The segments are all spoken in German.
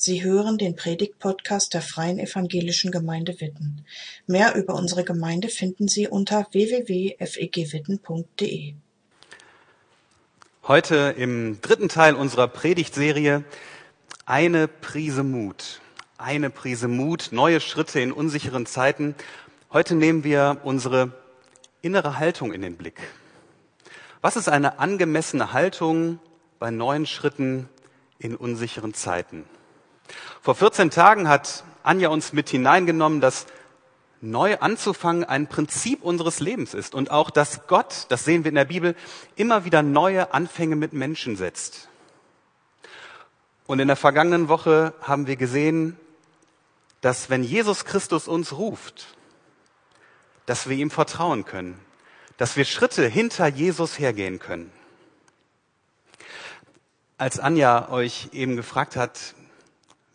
Sie hören den Predigt-Podcast der Freien Evangelischen Gemeinde Witten. Mehr über unsere Gemeinde finden Sie unter www.fegwitten.de. Heute im dritten Teil unserer Predigtserie eine Prise Mut. Eine Prise Mut, neue Schritte in unsicheren Zeiten. Heute nehmen wir unsere innere Haltung in den Blick. Was ist eine angemessene Haltung bei neuen Schritten in unsicheren Zeiten? Vor 14 Tagen hat Anja uns mit hineingenommen, dass neu anzufangen ein Prinzip unseres Lebens ist und auch, dass Gott, das sehen wir in der Bibel, immer wieder neue Anfänge mit Menschen setzt. Und in der vergangenen Woche haben wir gesehen, dass wenn Jesus Christus uns ruft, dass wir ihm vertrauen können, dass wir Schritte hinter Jesus hergehen können. Als Anja euch eben gefragt hat,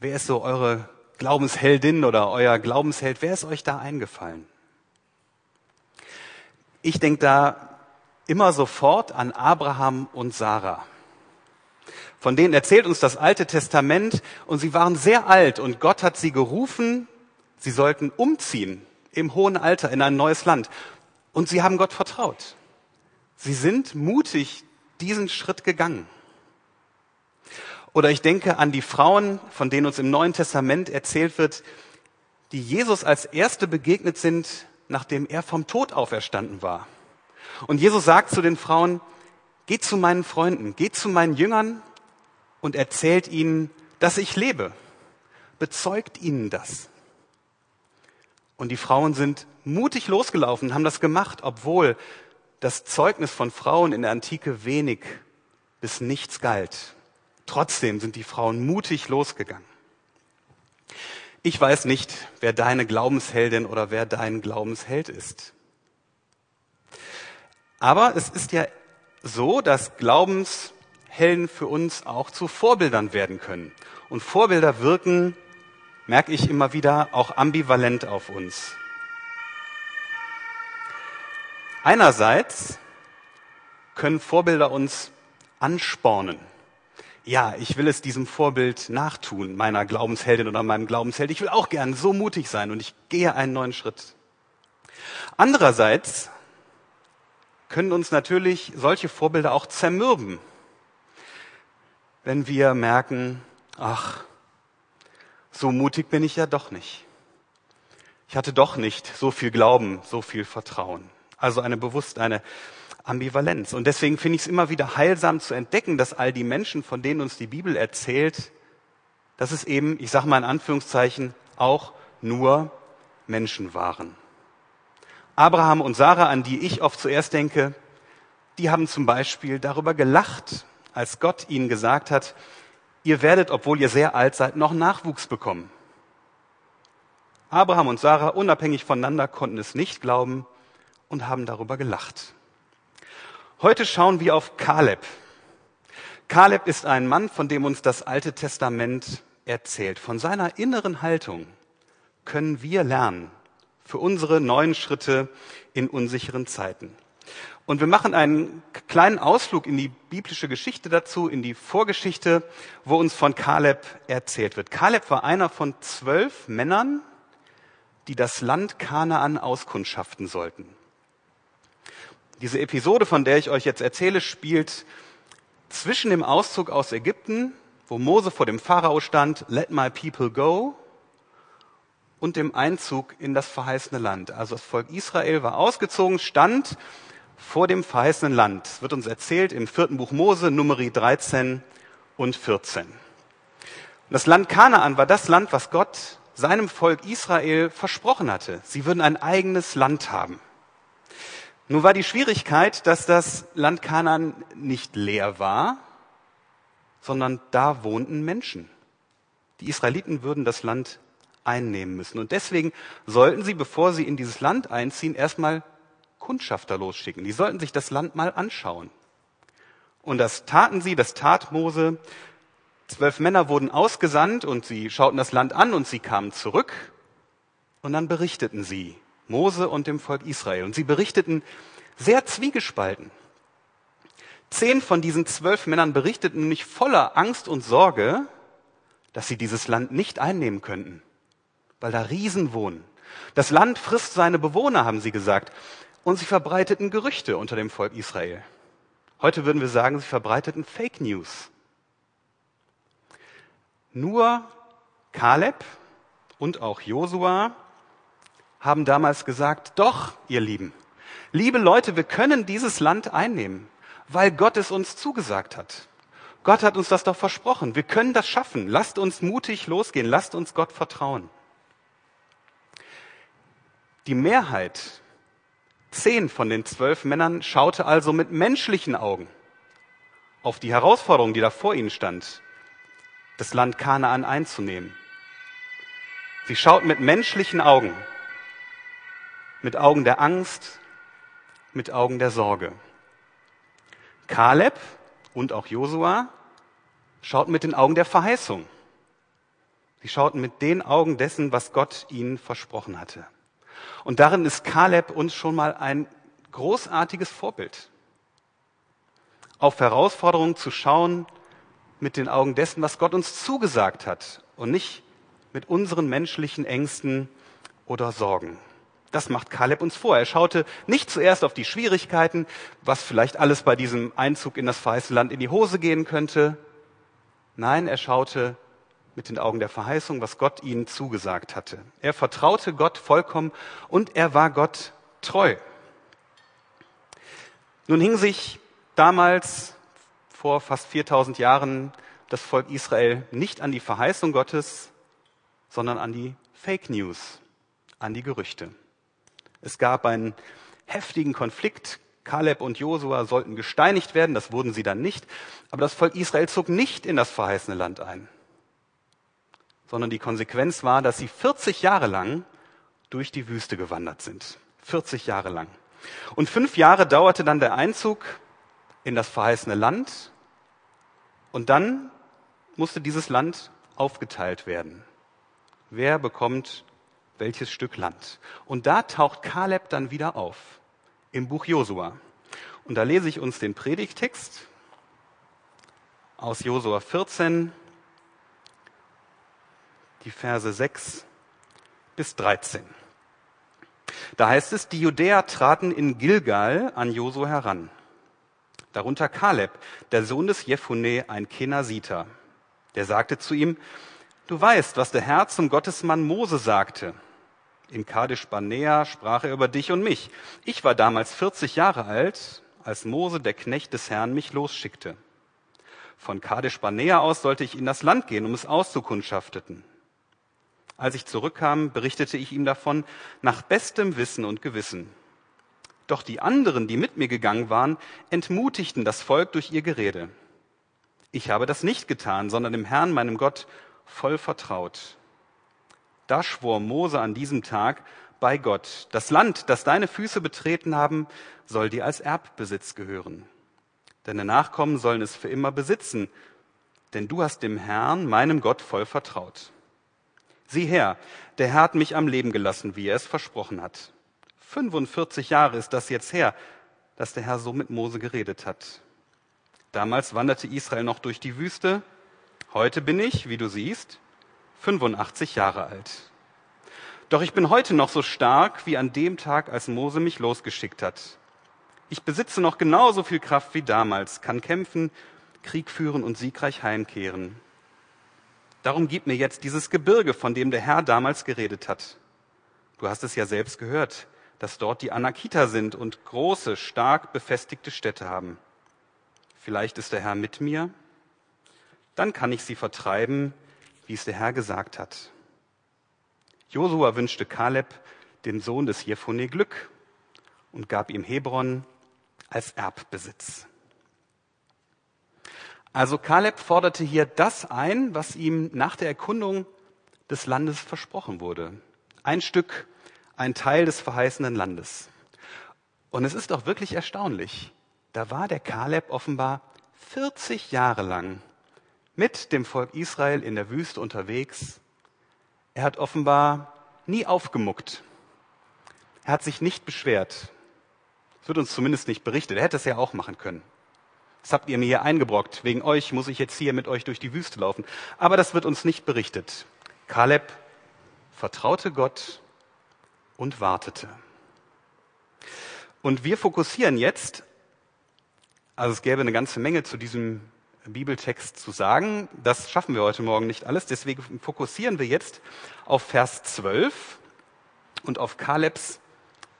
Wer ist so eure Glaubensheldin oder euer Glaubensheld? Wer ist euch da eingefallen? Ich denke da immer sofort an Abraham und Sarah. Von denen erzählt uns das Alte Testament und sie waren sehr alt und Gott hat sie gerufen, sie sollten umziehen im hohen Alter in ein neues Land. Und sie haben Gott vertraut. Sie sind mutig diesen Schritt gegangen. Oder ich denke an die Frauen, von denen uns im Neuen Testament erzählt wird, die Jesus als Erste begegnet sind, nachdem er vom Tod auferstanden war. Und Jesus sagt zu den Frauen, geht zu meinen Freunden, geht zu meinen Jüngern und erzählt ihnen, dass ich lebe. Bezeugt ihnen das. Und die Frauen sind mutig losgelaufen, haben das gemacht, obwohl das Zeugnis von Frauen in der Antike wenig bis nichts galt. Trotzdem sind die Frauen mutig losgegangen. Ich weiß nicht, wer deine Glaubensheldin oder wer dein Glaubensheld ist. Aber es ist ja so, dass Glaubenshelden für uns auch zu Vorbildern werden können. Und Vorbilder wirken, merke ich immer wieder, auch ambivalent auf uns. Einerseits können Vorbilder uns anspornen ja, ich will es diesem Vorbild nachtun, meiner Glaubensheldin oder meinem Glaubensheld. Ich will auch gern so mutig sein und ich gehe einen neuen Schritt. Andererseits können uns natürlich solche Vorbilder auch zermürben, wenn wir merken, ach, so mutig bin ich ja doch nicht. Ich hatte doch nicht so viel Glauben, so viel Vertrauen. Also eine bewusst eine Ambivalenz. Und deswegen finde ich es immer wieder heilsam zu entdecken, dass all die Menschen, von denen uns die Bibel erzählt, dass es eben, ich sage mal in Anführungszeichen, auch nur Menschen waren. Abraham und Sarah, an die ich oft zuerst denke, die haben zum Beispiel darüber gelacht, als Gott ihnen gesagt hat, ihr werdet, obwohl ihr sehr alt seid, noch Nachwuchs bekommen. Abraham und Sarah, unabhängig voneinander, konnten es nicht glauben und haben darüber gelacht. Heute schauen wir auf Kaleb. Kaleb ist ein Mann, von dem uns das Alte Testament erzählt. Von seiner inneren Haltung können wir lernen für unsere neuen Schritte in unsicheren Zeiten. Und wir machen einen kleinen Ausflug in die biblische Geschichte dazu, in die Vorgeschichte, wo uns von Kaleb erzählt wird. Kaleb war einer von zwölf Männern, die das Land Kanaan auskundschaften sollten. Diese Episode, von der ich euch jetzt erzähle, spielt zwischen dem Auszug aus Ägypten, wo Mose vor dem Pharao stand, Let my people go, und dem Einzug in das verheißene Land. Also das Volk Israel war ausgezogen, stand vor dem verheißenen Land. Es wird uns erzählt im vierten Buch Mose, Numeri 13 und 14. Und das Land Kanaan war das Land, was Gott seinem Volk Israel versprochen hatte. Sie würden ein eigenes Land haben. Nun war die Schwierigkeit, dass das Land Kanaan nicht leer war, sondern da wohnten Menschen. Die Israeliten würden das Land einnehmen müssen. Und deswegen sollten sie, bevor sie in dieses Land einziehen, erstmal Kundschafter losschicken. Die sollten sich das Land mal anschauen. Und das taten sie, das tat Mose. Zwölf Männer wurden ausgesandt und sie schauten das Land an und sie kamen zurück und dann berichteten sie Mose und dem Volk Israel. Und sie berichteten sehr zwiegespalten. Zehn von diesen zwölf Männern berichteten nämlich voller Angst und Sorge, dass sie dieses Land nicht einnehmen könnten, weil da Riesen wohnen. Das Land frisst seine Bewohner, haben sie gesagt. Und sie verbreiteten Gerüchte unter dem Volk Israel. Heute würden wir sagen, sie verbreiteten Fake News. Nur Kaleb und auch Josua haben damals gesagt, doch, ihr Lieben, liebe Leute, wir können dieses Land einnehmen, weil Gott es uns zugesagt hat. Gott hat uns das doch versprochen. Wir können das schaffen. Lasst uns mutig losgehen. Lasst uns Gott vertrauen. Die Mehrheit, zehn von den zwölf Männern, schaute also mit menschlichen Augen auf die Herausforderung, die da vor ihnen stand, das Land Kanaan einzunehmen. Sie schauten mit menschlichen Augen, mit Augen der Angst, mit Augen der Sorge. Kaleb und auch Josua schauten mit den Augen der Verheißung. Sie schauten mit den Augen dessen, was Gott ihnen versprochen hatte. Und darin ist Kaleb uns schon mal ein großartiges Vorbild. Auf Herausforderungen zu schauen mit den Augen dessen, was Gott uns zugesagt hat und nicht mit unseren menschlichen Ängsten oder Sorgen. Das macht Kaleb uns vor. Er schaute nicht zuerst auf die Schwierigkeiten, was vielleicht alles bei diesem Einzug in das verheißene Land in die Hose gehen könnte. Nein, er schaute mit den Augen der Verheißung, was Gott ihnen zugesagt hatte. Er vertraute Gott vollkommen und er war Gott treu. Nun hing sich damals vor fast 4000 Jahren das Volk Israel nicht an die Verheißung Gottes, sondern an die Fake News, an die Gerüchte. Es gab einen heftigen Konflikt. Kaleb und Josua sollten gesteinigt werden, das wurden sie dann nicht. Aber das Volk Israel zog nicht in das verheißene Land ein sondern die Konsequenz war, dass sie 40 Jahre lang durch die Wüste gewandert sind. 40 Jahre lang. Und fünf Jahre dauerte dann der Einzug in das verheißene Land und dann musste dieses Land aufgeteilt werden. Wer bekommt welches Stück Land? Und da taucht Kaleb dann wieder auf im Buch Josua. Und da lese ich uns den Predigtext aus Josua 14, die Verse 6 bis 13. Da heißt es, die Judäer traten in Gilgal an Josu heran. Darunter Kaleb, der Sohn des Jephune, ein Kenasiter. Der sagte zu ihm, du weißt, was der Herr zum Gottesmann Mose sagte. In Kadesh Barnea sprach er über dich und mich. Ich war damals 40 Jahre alt, als Mose, der Knecht des Herrn, mich losschickte. Von Kadesh Barnea aus sollte ich in das Land gehen, um es auszukundschafteten. Als ich zurückkam, berichtete ich ihm davon nach bestem Wissen und Gewissen. Doch die anderen, die mit mir gegangen waren, entmutigten das Volk durch ihr Gerede. Ich habe das nicht getan, sondern dem Herrn, meinem Gott, voll vertraut. Da schwor Mose an diesem Tag bei Gott, das Land, das deine Füße betreten haben, soll dir als Erbbesitz gehören. Deine Nachkommen sollen es für immer besitzen, denn du hast dem Herrn, meinem Gott, voll vertraut. Sieh her, der Herr hat mich am Leben gelassen, wie er es versprochen hat. 45 Jahre ist das jetzt her, dass der Herr so mit Mose geredet hat. Damals wanderte Israel noch durch die Wüste. Heute bin ich, wie du siehst, 85 Jahre alt. Doch ich bin heute noch so stark wie an dem Tag, als Mose mich losgeschickt hat. Ich besitze noch genauso viel Kraft wie damals, kann kämpfen, Krieg führen und siegreich heimkehren. Darum gib mir jetzt dieses Gebirge, von dem der Herr damals geredet hat. Du hast es ja selbst gehört, dass dort die Anakita sind und große, stark befestigte Städte haben. Vielleicht ist der Herr mit mir? Dann kann ich sie vertreiben, wie es der Herr gesagt hat. Josua wünschte Kaleb, dem Sohn des Jephone, Glück und gab ihm Hebron als Erbbesitz. Also Kaleb forderte hier das ein, was ihm nach der Erkundung des Landes versprochen wurde. Ein Stück, ein Teil des verheißenen Landes. Und es ist doch wirklich erstaunlich. Da war der Kaleb offenbar 40 Jahre lang mit dem Volk Israel in der Wüste unterwegs. Er hat offenbar nie aufgemuckt. Er hat sich nicht beschwert. Das wird uns zumindest nicht berichtet. Er hätte es ja auch machen können. Das habt ihr mir hier eingebrockt. Wegen euch muss ich jetzt hier mit euch durch die Wüste laufen. Aber das wird uns nicht berichtet. Kaleb vertraute Gott und wartete. Und wir fokussieren jetzt, also es gäbe eine ganze Menge zu diesem Bibeltext zu sagen. Das schaffen wir heute Morgen nicht alles. Deswegen fokussieren wir jetzt auf Vers 12 und auf Kalebs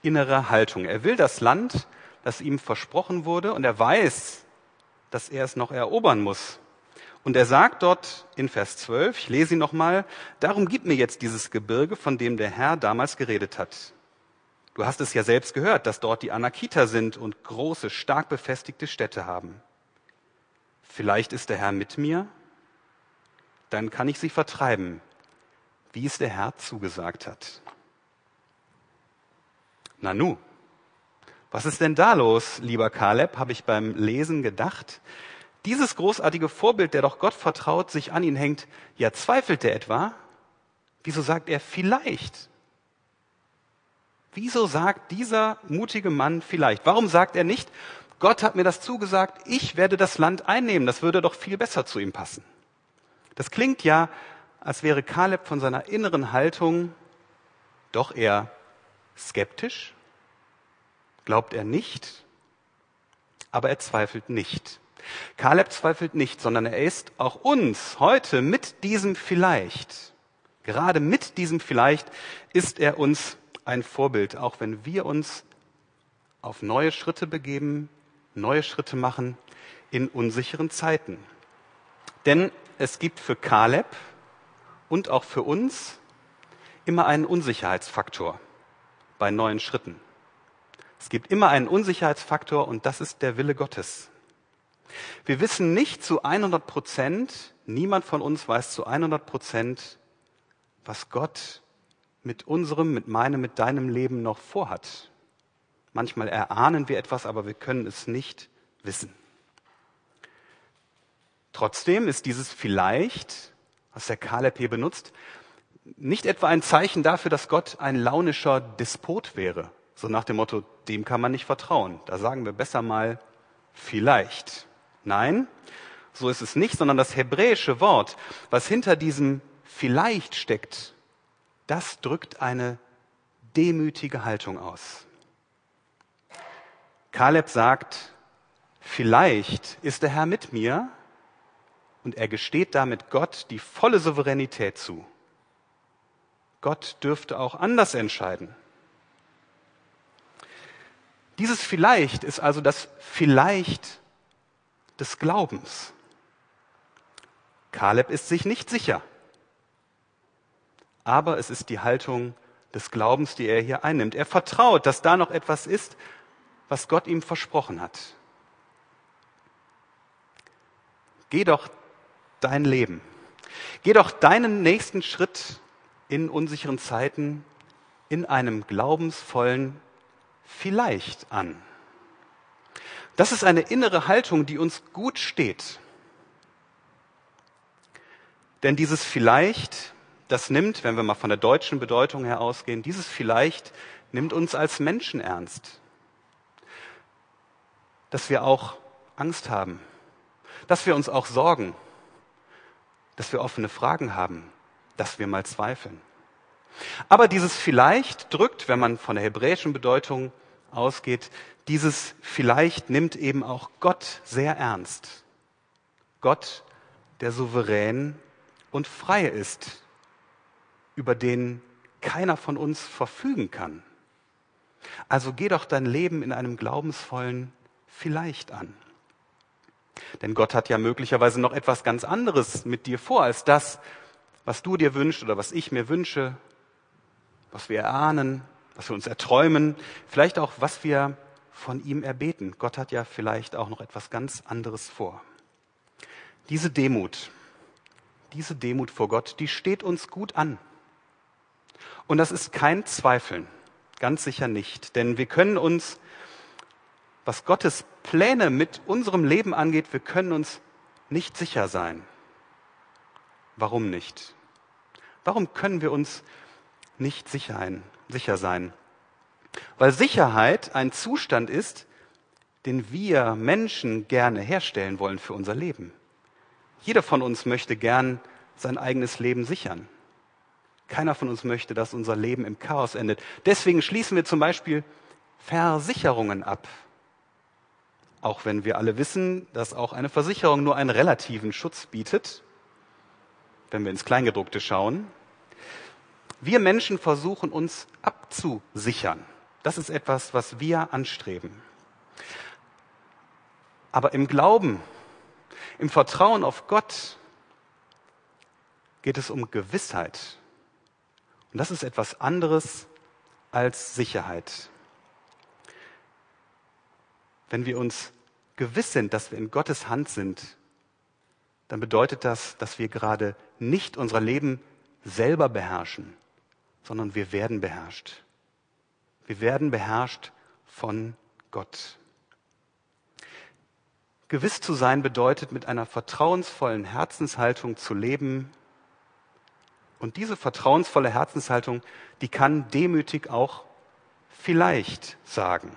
innere Haltung. Er will das Land, das ihm versprochen wurde, und er weiß, dass er es noch erobern muss. Und er sagt dort in Vers 12, ich lese ihn nochmal, darum gib mir jetzt dieses Gebirge, von dem der Herr damals geredet hat. Du hast es ja selbst gehört, dass dort die Anakiter sind und große, stark befestigte Städte haben. Vielleicht ist der Herr mit mir, dann kann ich sie vertreiben, wie es der Herr zugesagt hat. Nanu, was ist denn da los, lieber Kaleb, habe ich beim Lesen gedacht. Dieses großartige Vorbild, der doch Gott vertraut, sich an ihn hängt, ja zweifelt er etwa? Wieso sagt er vielleicht? Wieso sagt dieser mutige Mann vielleicht? Warum sagt er nicht, Gott hat mir das zugesagt, ich werde das Land einnehmen, das würde doch viel besser zu ihm passen. Das klingt ja, als wäre Kaleb von seiner inneren Haltung doch eher skeptisch, glaubt er nicht, aber er zweifelt nicht. Kaleb zweifelt nicht, sondern er ist auch uns heute mit diesem vielleicht, gerade mit diesem vielleicht ist er uns ein Vorbild, auch wenn wir uns auf neue Schritte begeben, neue Schritte machen in unsicheren Zeiten. Denn es gibt für Kaleb und auch für uns immer einen Unsicherheitsfaktor bei neuen Schritten. Es gibt immer einen Unsicherheitsfaktor und das ist der Wille Gottes. Wir wissen nicht zu 100 Prozent, niemand von uns weiß zu 100 Prozent, was Gott mit unserem, mit meinem, mit deinem Leben noch vorhat. Manchmal erahnen wir etwas, aber wir können es nicht wissen. Trotzdem ist dieses vielleicht, was der Kaleb hier benutzt, nicht etwa ein Zeichen dafür, dass Gott ein launischer Despot wäre. So nach dem Motto, dem kann man nicht vertrauen. Da sagen wir besser mal vielleicht. Nein, so ist es nicht, sondern das hebräische Wort, was hinter diesem vielleicht steckt, das drückt eine demütige Haltung aus. Kaleb sagt, vielleicht ist der Herr mit mir und er gesteht damit Gott die volle Souveränität zu. Gott dürfte auch anders entscheiden. Dieses vielleicht ist also das vielleicht des Glaubens. Kaleb ist sich nicht sicher, aber es ist die Haltung des Glaubens, die er hier einnimmt. Er vertraut, dass da noch etwas ist, was Gott ihm versprochen hat. Geh doch dein Leben. Geh doch deinen nächsten Schritt in unsicheren Zeiten in einem glaubensvollen vielleicht an. Das ist eine innere Haltung, die uns gut steht. Denn dieses vielleicht, das nimmt, wenn wir mal von der deutschen Bedeutung her ausgehen, dieses vielleicht nimmt uns als Menschen ernst dass wir auch Angst haben, dass wir uns auch sorgen, dass wir offene Fragen haben, dass wir mal zweifeln. Aber dieses vielleicht drückt, wenn man von der hebräischen Bedeutung ausgeht, dieses vielleicht nimmt eben auch Gott sehr ernst. Gott, der souverän und frei ist, über den keiner von uns verfügen kann. Also geh doch dein Leben in einem glaubensvollen vielleicht an. Denn Gott hat ja möglicherweise noch etwas ganz anderes mit dir vor als das, was du dir wünschst oder was ich mir wünsche, was wir erahnen, was wir uns erträumen, vielleicht auch, was wir von ihm erbeten. Gott hat ja vielleicht auch noch etwas ganz anderes vor. Diese Demut, diese Demut vor Gott, die steht uns gut an. Und das ist kein Zweifeln, ganz sicher nicht. Denn wir können uns was Gottes Pläne mit unserem Leben angeht, wir können uns nicht sicher sein. Warum nicht? Warum können wir uns nicht sicher sein? Weil Sicherheit ein Zustand ist, den wir Menschen gerne herstellen wollen für unser Leben. Jeder von uns möchte gern sein eigenes Leben sichern. Keiner von uns möchte, dass unser Leben im Chaos endet. Deswegen schließen wir zum Beispiel Versicherungen ab. Auch wenn wir alle wissen, dass auch eine Versicherung nur einen relativen Schutz bietet, wenn wir ins Kleingedruckte schauen. Wir Menschen versuchen uns abzusichern. Das ist etwas, was wir anstreben. Aber im Glauben, im Vertrauen auf Gott geht es um Gewissheit. Und das ist etwas anderes als Sicherheit. Wenn wir uns gewiss sind, dass wir in Gottes Hand sind, dann bedeutet das, dass wir gerade nicht unser Leben selber beherrschen, sondern wir werden beherrscht. Wir werden beherrscht von Gott. Gewiss zu sein bedeutet, mit einer vertrauensvollen Herzenshaltung zu leben. Und diese vertrauensvolle Herzenshaltung, die kann demütig auch vielleicht sagen.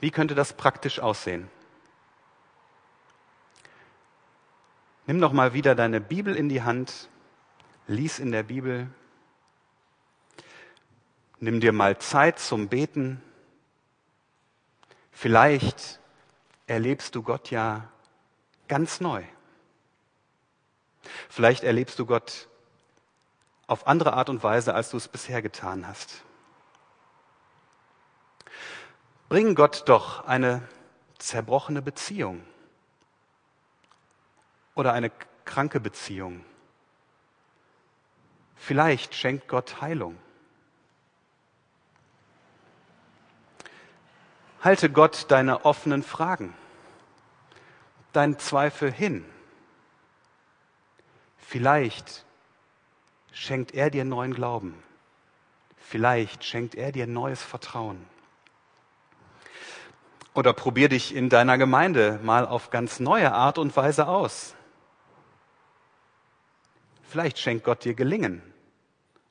Wie könnte das praktisch aussehen? Nimm doch mal wieder deine Bibel in die Hand, lies in der Bibel, nimm dir mal Zeit zum Beten. Vielleicht erlebst du Gott ja ganz neu. Vielleicht erlebst du Gott auf andere Art und Weise, als du es bisher getan hast. Bring Gott doch eine zerbrochene Beziehung oder eine kranke Beziehung. Vielleicht schenkt Gott Heilung. Halte Gott deine offenen Fragen, deinen Zweifel hin. Vielleicht schenkt er dir neuen Glauben. Vielleicht schenkt er dir neues Vertrauen. Oder probier dich in deiner Gemeinde mal auf ganz neue Art und Weise aus. Vielleicht schenkt Gott dir Gelingen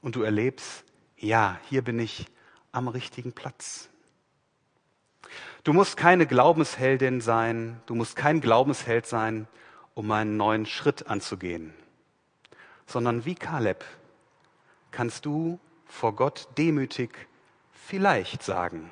und du erlebst, ja, hier bin ich am richtigen Platz. Du musst keine Glaubensheldin sein, du musst kein Glaubensheld sein, um einen neuen Schritt anzugehen, sondern wie Kaleb kannst du vor Gott demütig vielleicht sagen,